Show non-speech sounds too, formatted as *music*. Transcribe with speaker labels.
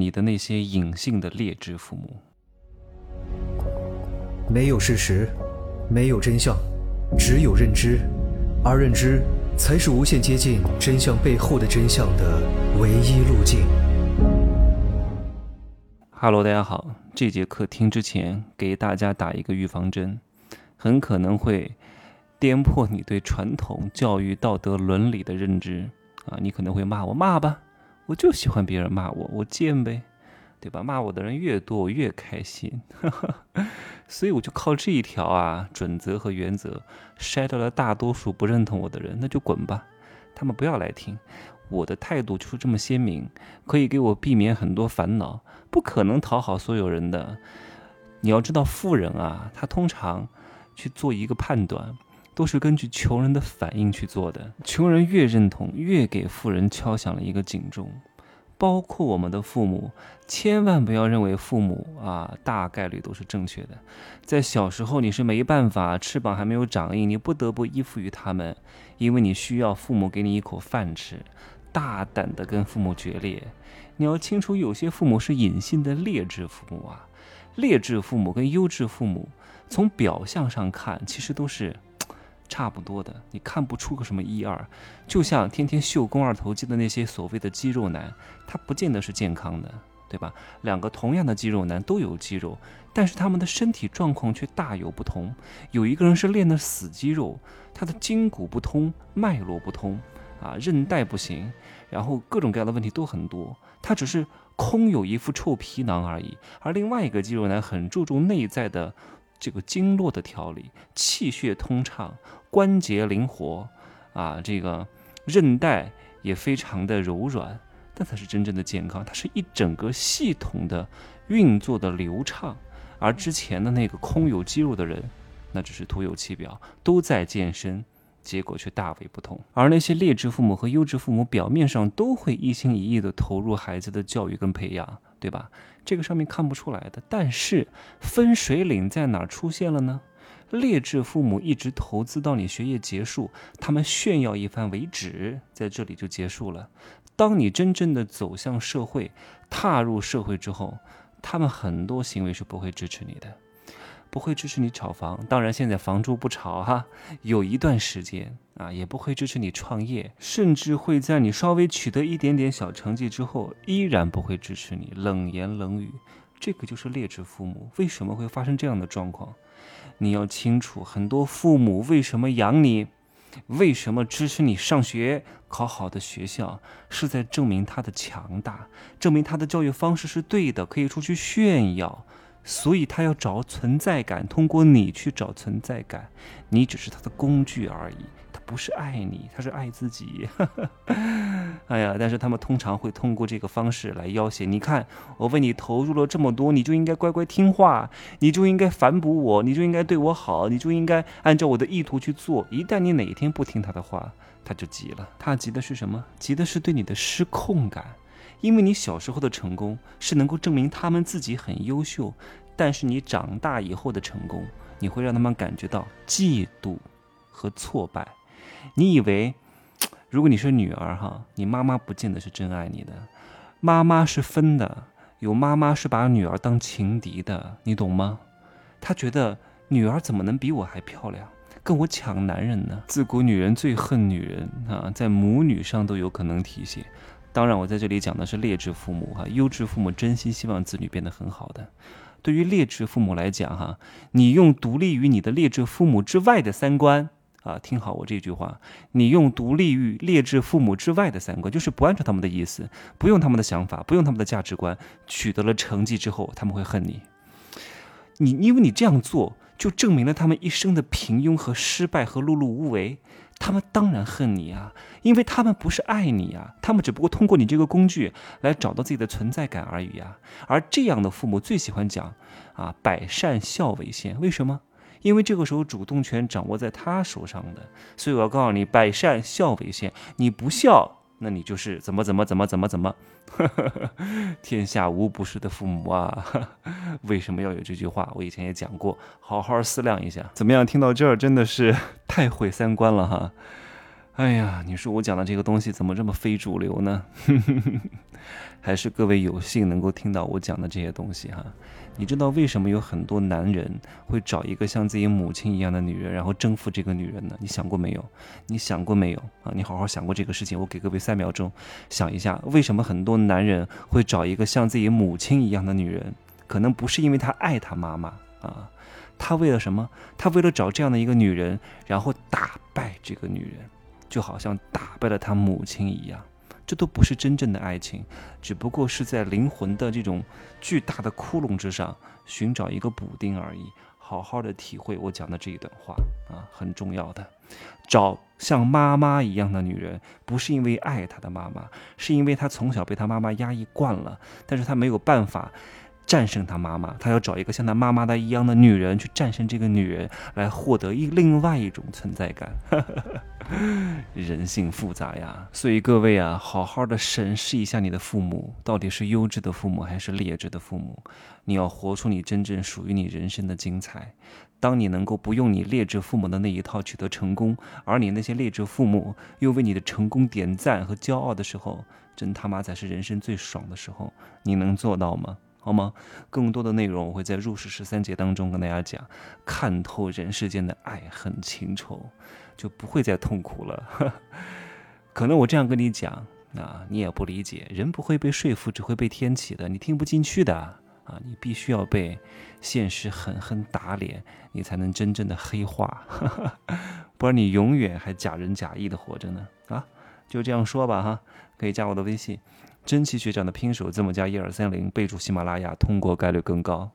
Speaker 1: 你的那些隐性的劣质父母。
Speaker 2: 没有事实，没有真相，只有认知，而认知才是无限接近真相背后的真相的唯一路径。
Speaker 1: 哈喽，大家好，这节课听之前给大家打一个预防针，很可能会颠破你对传统教育道德伦理的认知啊！你可能会骂我，骂吧。我就喜欢别人骂我，我贱呗，对吧？骂我的人越多，我越开心，*laughs* 所以我就靠这一条啊准则和原则，筛掉了大多数不认同我的人，那就滚吧，他们不要来听。我的态度就是这么鲜明，可以给我避免很多烦恼。不可能讨好所有人的，你要知道，富人啊，他通常去做一个判断。都是根据穷人的反应去做的。穷人越认同，越给富人敲响了一个警钟。包括我们的父母，千万不要认为父母啊大概率都是正确的。在小时候，你是没办法，翅膀还没有长硬，你不得不依附于他们，因为你需要父母给你一口饭吃。大胆的跟父母决裂。你要清楚，有些父母是隐性的劣质父母啊。劣质父母跟优质父母，从表象上看，其实都是。差不多的，你看不出个什么一二，就像天天秀肱二头肌的那些所谓的肌肉男，他不见得是健康的，对吧？两个同样的肌肉男都有肌肉，但是他们的身体状况却大有不同。有一个人是练的死肌肉，他的筋骨不通，脉络不通，啊，韧带不行，然后各种各样的问题都很多，他只是空有一副臭皮囊而已。而另外一个肌肉男很注重内在的。这个经络的调理，气血通畅，关节灵活，啊，这个韧带也非常的柔软，那才是真正的健康。它是一整个系统的运作的流畅，而之前的那个空有肌肉的人，那只是徒有其表，都在健身，结果却大为不同。而那些劣质父母和优质父母，表面上都会一心一意的投入孩子的教育跟培养。对吧？这个上面看不出来的，但是分水岭在哪儿出现了呢？劣质父母一直投资到你学业结束，他们炫耀一番为止，在这里就结束了。当你真正的走向社会，踏入社会之后，他们很多行为是不会支持你的。不会支持你炒房，当然现在房住不炒哈，有一段时间啊，也不会支持你创业，甚至会在你稍微取得一点点小成绩之后，依然不会支持你，冷言冷语。这个就是劣质父母，为什么会发生这样的状况？你要清楚，很多父母为什么养你，为什么支持你上学，考好的学校，是在证明他的强大，证明他的教育方式是对的，可以出去炫耀。所以他要找存在感，通过你去找存在感，你只是他的工具而已，他不是爱你，他是爱自己。*laughs* 哎呀，但是他们通常会通过这个方式来要挟。你看，我为你投入了这么多，你就应该乖乖听话，你就应该反哺我，你就应该对我好，你就应该按照我的意图去做。一旦你哪一天不听他的话，他就急了。他急的是什么？急的是对你的失控感。因为你小时候的成功是能够证明他们自己很优秀，但是你长大以后的成功，你会让他们感觉到嫉妒和挫败。你以为，*tsk* 如果你是女儿哈，你妈妈不见得是真爱你的，妈妈是分的，有妈妈是把女儿当情敌的，你懂吗？她觉得女儿怎么能比我还漂亮，跟我抢男人呢？自古女人最恨女人啊，在母女上都有可能体现。当然，我在这里讲的是劣质父母哈，优质父母真心希望子女变得很好的。对于劣质父母来讲哈，你用独立于你的劣质父母之外的三观啊，听好我这句话，你用独立于劣质父母之外的三观，就是不按照他们的意思，不用他们的想法，不用他们的价值观，取得了成绩之后，他们会恨你。你因为你这样做，就证明了他们一生的平庸和失败和碌碌无为。他们当然恨你啊，因为他们不是爱你啊，他们只不过通过你这个工具来找到自己的存在感而已啊。而这样的父母最喜欢讲啊，百善孝为先。为什么？因为这个时候主动权掌握在他手上的。所以我要告诉你，百善孝为先，你不孝。那你就是怎么怎么怎么怎么怎么，*laughs* 天下无不是的父母啊！*laughs* 为什么要有这句话？我以前也讲过，好好思量一下。怎么样？听到这儿真的是 *laughs* 太毁三观了哈！哎呀，你说我讲的这个东西怎么这么非主流呢？*laughs* 还是各位有幸能够听到我讲的这些东西哈。你知道为什么有很多男人会找一个像自己母亲一样的女人，然后征服这个女人呢？你想过没有？你想过没有啊？你好好想过这个事情。我给各位三秒钟想一下，为什么很多男人会找一个像自己母亲一样的女人？可能不是因为他爱他妈妈啊，他为了什么？他为了找这样的一个女人，然后打败这个女人，就好像打败了他母亲一样。这都不是真正的爱情，只不过是在灵魂的这种巨大的窟窿之上寻找一个补丁而已。好好的体会我讲的这一段话啊，很重要的。找像妈妈一样的女人，不是因为爱她的妈妈，是因为他从小被他妈妈压抑惯了，但是他没有办法。战胜他妈妈，他要找一个像他妈妈的一样的女人去战胜这个女人，来获得一另外一种存在感。*laughs* 人性复杂呀，所以各位啊，好好的审视一下你的父母，到底是优质的父母还是劣质的父母？你要活出你真正属于你人生的精彩。当你能够不用你劣质父母的那一套取得成功，而你那些劣质父母又为你的成功点赞和骄傲的时候，真他妈才是人生最爽的时候。你能做到吗？好吗？更多的内容我会在入世十三节当中跟大家讲，看透人世间的爱恨情仇，就不会再痛苦了。*laughs* 可能我这样跟你讲啊，你也不理解。人不会被说服，只会被天启的。你听不进去的啊，你必须要被现实狠狠打脸，你才能真正的黑化。*laughs* 不然你永远还假仁假义的活着呢。啊，就这样说吧哈，可以加我的微信。真奇学长的拼手字母加一二三零，备注喜马拉雅，通过概率更高。